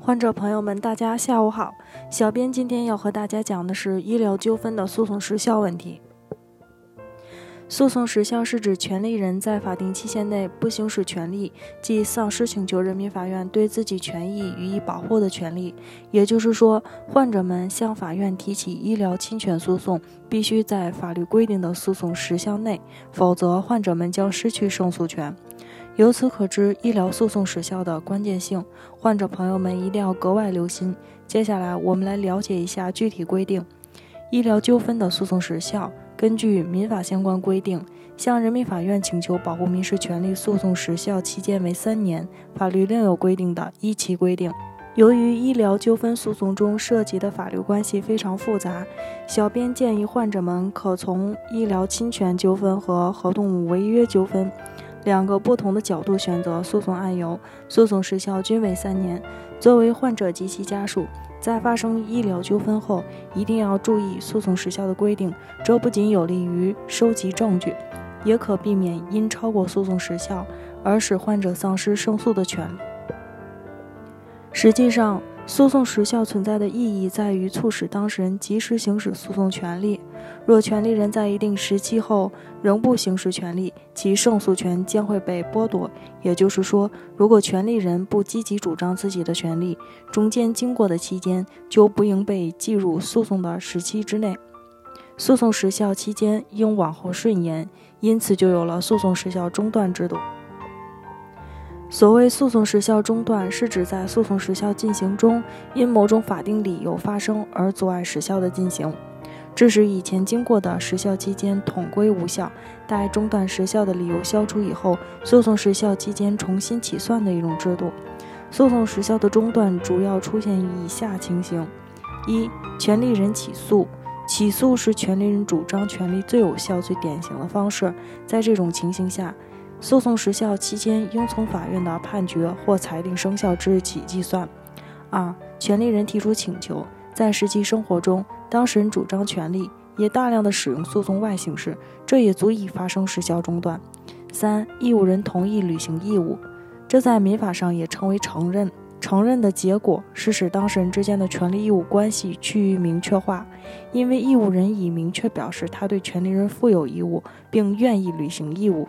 患者朋友们，大家下午好。小编今天要和大家讲的是医疗纠纷的诉讼时效问题。诉讼时效是指权利人在法定期限内不行使权利，即丧失请求人民法院对自己权益予以保护的权利。也就是说，患者们向法院提起医疗侵权诉讼，必须在法律规定的诉讼时效内，否则患者们将失去胜诉权。由此可知，医疗诉讼时效的关键性，患者朋友们一定要格外留心。接下来，我们来了解一下具体规定。医疗纠纷的诉讼时效，根据民法相关规定，向人民法院请求保护民事权利诉讼时效期间为三年。法律另有规定的依其规定。由于医疗纠纷诉讼中涉及的法律关系非常复杂，小编建议患者们可从医疗侵权纠纷和合同违约纠纷。两个不同的角度选择诉讼案由，诉讼时效均为三年。作为患者及其家属，在发生医疗纠纷后，一定要注意诉讼时效的规定，这不仅有利于收集证据，也可避免因超过诉讼时效而使患者丧失胜诉的权利。实际上，诉讼时效存在的意义在于促使当事人及时行使诉讼权利。若权利人在一定时期后仍不行使权利，其胜诉权将会被剥夺。也就是说，如果权利人不积极主张自己的权利，中间经过的期间就不应被计入诉讼的时期之内。诉讼时效期间应往后顺延，因此就有了诉讼时效中断制度。所谓诉讼时效中断，是指在诉讼时效进行中，因某种法定理由发生而阻碍时效的进行，致使以前经过的时效期间统归无效。待中断时效的理由消除以后，诉讼时效期间重新起算的一种制度。诉讼时效的中断主要出现于以下情形：一、权利人起诉，起诉是权利人主张权利最有效、最典型的方式。在这种情形下，诉讼时效期间应从法院的判决或裁定生效之日起计算。二、权利人提出请求，在实际生活中，当事人主张权利，也大量的使用诉讼外形式，这也足以发生时效中断。三、义务人同意履行义务，这在民法上也称为承认。承认的结果是使当事人之间的权利义务关系趋于明确化，因为义务人已明确表示他对权利人负有义务，并愿意履行义务。